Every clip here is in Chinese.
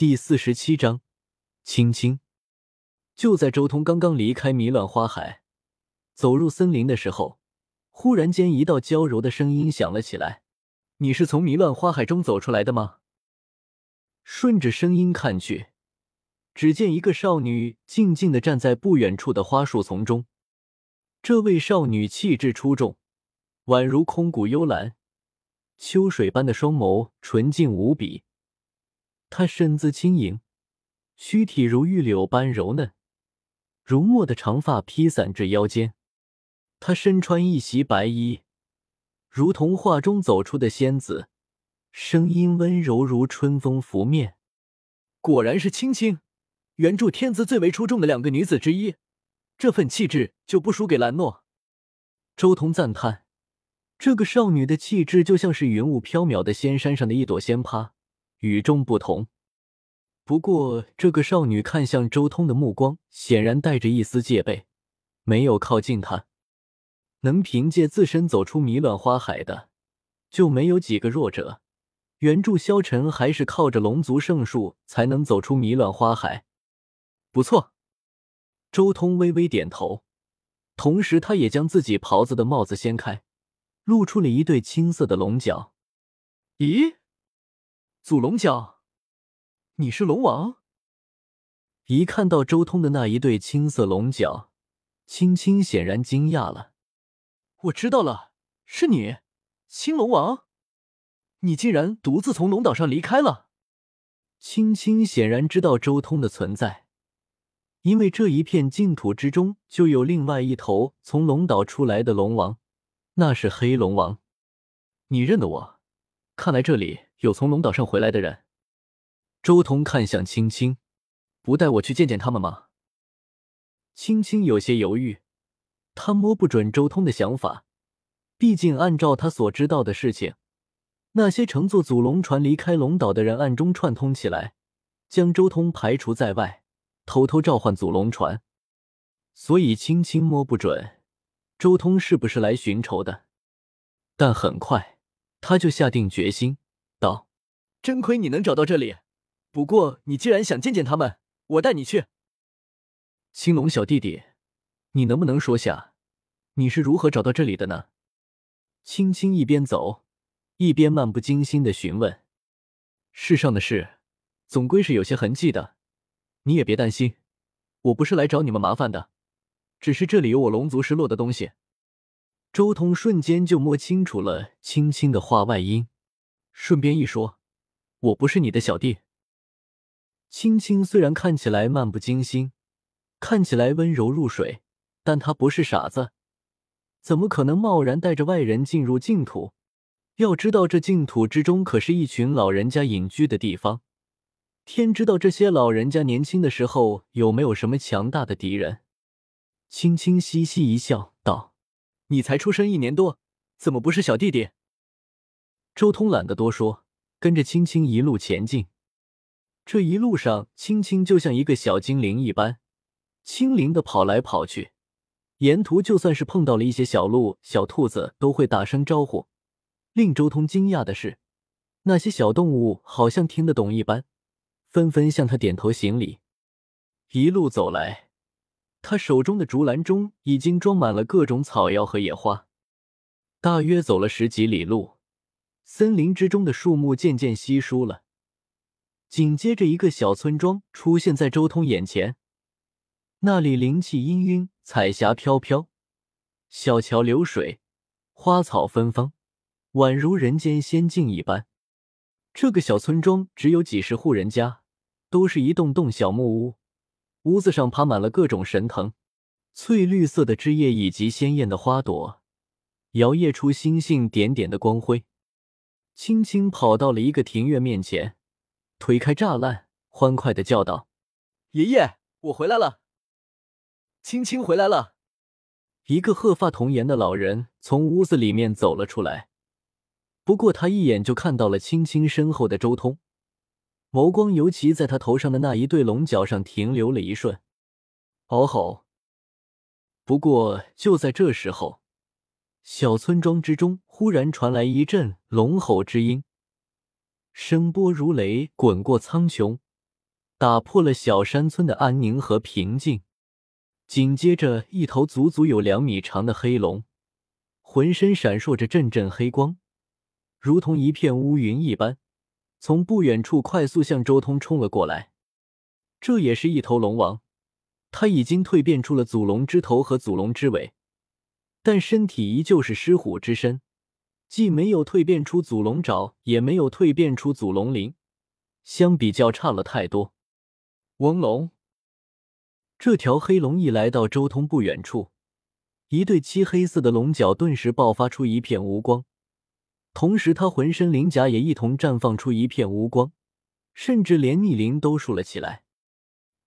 第四十七章，青青。就在周通刚刚离开迷乱花海，走入森林的时候，忽然间一道娇柔的声音响了起来：“你是从迷乱花海中走出来的吗？”顺着声音看去，只见一个少女静静的站在不远处的花树丛中。这位少女气质出众，宛如空谷幽兰，秋水般的双眸纯净无比。她身姿轻盈，躯体如玉柳般柔嫩，如墨的长发披散至腰间。她身穿一袭白衣，如同画中走出的仙子，声音温柔如春风拂面。果然是青青，原著天资最为出众的两个女子之一，这份气质就不输给兰诺。周通赞叹，这个少女的气质就像是云雾飘渺的仙山上的一朵仙葩。与众不同。不过，这个少女看向周通的目光显然带着一丝戒备，没有靠近他。能凭借自身走出迷乱花海的，就没有几个弱者。原著萧晨还是靠着龙族圣术才能走出迷乱花海。不错，周通微微点头，同时他也将自己袍子的帽子掀开，露出了一对青色的龙角。咦？祖龙角，你是龙王？一看到周通的那一对青色龙角，青青显然惊讶了。我知道了，是你，青龙王。你竟然独自从龙岛上离开了。青青显然知道周通的存在，因为这一片净土之中就有另外一头从龙岛出来的龙王，那是黑龙王。你认得我？看来这里。有从龙岛上回来的人，周通看向青青，不带我去见见他们吗？青青有些犹豫，他摸不准周通的想法，毕竟按照他所知道的事情，那些乘坐祖龙船离开龙岛的人暗中串通起来，将周通排除在外，偷偷召唤祖龙船，所以青青摸不准周通是不是来寻仇的。但很快，他就下定决心。：“真亏你能找到这里，不过你既然想见见他们，我带你去。”青龙小弟弟，你能不能说下你是如何找到这里的呢？青青一边走，一边漫不经心的询问：“世上的事，总归是有些痕迹的。你也别担心，我不是来找你们麻烦的，只是这里有我龙族失落的东西。”周通瞬间就摸清楚了青青的话外音。顺便一说，我不是你的小弟。青青虽然看起来漫不经心，看起来温柔如水，但他不是傻子，怎么可能贸然带着外人进入净土？要知道，这净土之中可是一群老人家隐居的地方，天知道这些老人家年轻的时候有没有什么强大的敌人。青青嘻嘻一笑，道：“你才出生一年多，怎么不是小弟弟？”周通懒得多说，跟着青青一路前进。这一路上，青青就像一个小精灵一般，轻灵的跑来跑去。沿途就算是碰到了一些小鹿、小兔子，都会打声招呼。令周通惊讶的是，那些小动物好像听得懂一般，纷纷向他点头行礼。一路走来，他手中的竹篮中已经装满了各种草药和野花。大约走了十几里路。森林之中的树木渐渐稀疏了，紧接着一个小村庄出现在周通眼前。那里灵气氤氲，彩霞飘飘，小桥流水，花草芬芳，宛如人间仙境一般。这个小村庄只有几十户人家，都是一栋栋小木屋，屋子上爬满了各种神藤，翠绿色的枝叶以及鲜艳的花朵，摇曳出星星点点的光辉。轻轻跑到了一个庭院面前，推开栅栏，欢快的叫道：“爷爷，我回来了！”青青回来了。一个鹤发童颜的老人从屋子里面走了出来，不过他一眼就看到了青青身后的周通，眸光尤其在他头上的那一对龙角上停留了一瞬。哦吼！不过就在这时候。小村庄之中，忽然传来一阵龙吼之音，声波如雷，滚过苍穹，打破了小山村的安宁和平静。紧接着，一头足足有两米长的黑龙，浑身闪烁着阵阵黑光，如同一片乌云一般，从不远处快速向周通冲了过来。这也是一头龙王，他已经蜕变出了祖龙之头和祖龙之尾，但身体依旧是狮虎之身，既没有蜕变出祖龙爪，也没有蜕变出祖龙鳞，相比较差了太多。翁龙。这条黑龙一来到周通不远处，一对漆黑色的龙角顿时爆发出一片无光，同时他浑身鳞甲也一同绽放出一片无光，甚至连逆鳞都竖了起来。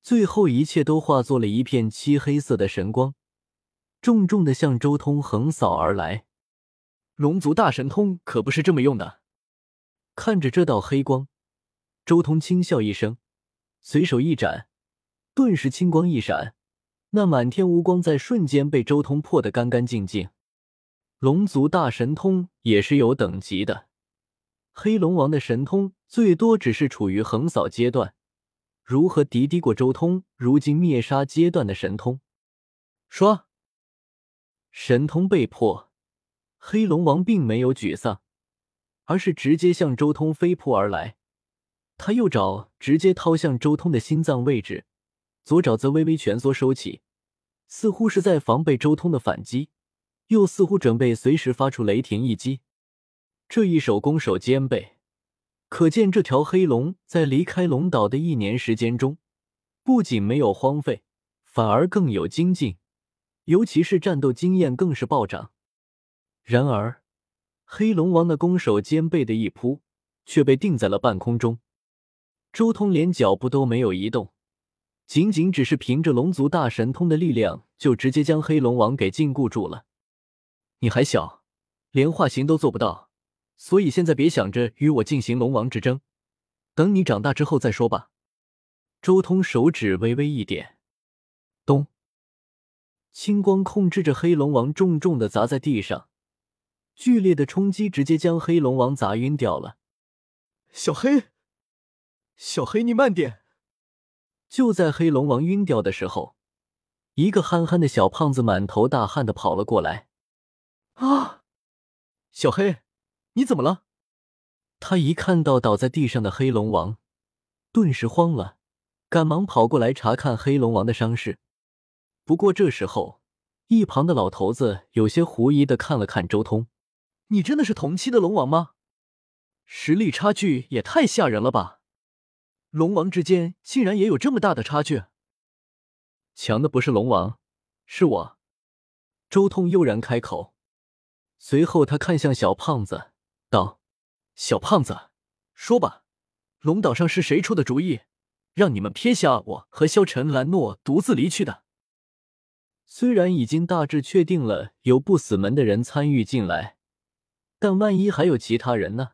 最后，一切都化作了一片漆黑色的神光，重重的向周通横扫而来。龙族大神通可不是这么用的。看着这道黑光，周通轻笑一声，随手一斩。顿时青光一闪，那满天无光在瞬间被周通破得干干净净。龙族大神通也是有等级的，黑龙王的神通最多只是处于横扫阶段，如何敌敌过周通如今灭杀阶段的神通？说，神通被破，黑龙王并没有沮丧，而是直接向周通飞扑而来。他右爪直接掏向周通的心脏位置。左爪则微微蜷缩收起，似乎是在防备周通的反击，又似乎准备随时发出雷霆一击。这一手攻守兼备，可见这条黑龙在离开龙岛的一年时间中，不仅没有荒废，反而更有精进，尤其是战斗经验更是暴涨。然而，黑龙王的攻守兼备的一扑却被定在了半空中，周通连脚步都没有移动。仅仅只是凭着龙族大神通的力量，就直接将黑龙王给禁锢住了。你还小，连化形都做不到，所以现在别想着与我进行龙王之争，等你长大之后再说吧。周通手指微微一点，青光控制着黑龙王重重的砸在地上，剧烈的冲击直接将黑龙王砸晕掉了。小黑，小黑，你慢点。就在黑龙王晕掉的时候，一个憨憨的小胖子满头大汗的跑了过来。啊，小黑，你怎么了？他一看到倒在地上的黑龙王，顿时慌了，赶忙跑过来查看黑龙王的伤势。不过这时候，一旁的老头子有些狐疑的看了看周通：“你真的是同期的龙王吗？实力差距也太吓人了吧！”龙王之间竟然也有这么大的差距，强的不是龙王，是我。周通悠然开口，随后他看向小胖子，道：“小胖子，说吧，龙岛上是谁出的主意，让你们撇下我和萧晨、兰诺独自离去的？”虽然已经大致确定了有不死门的人参与进来，但万一还有其他人呢？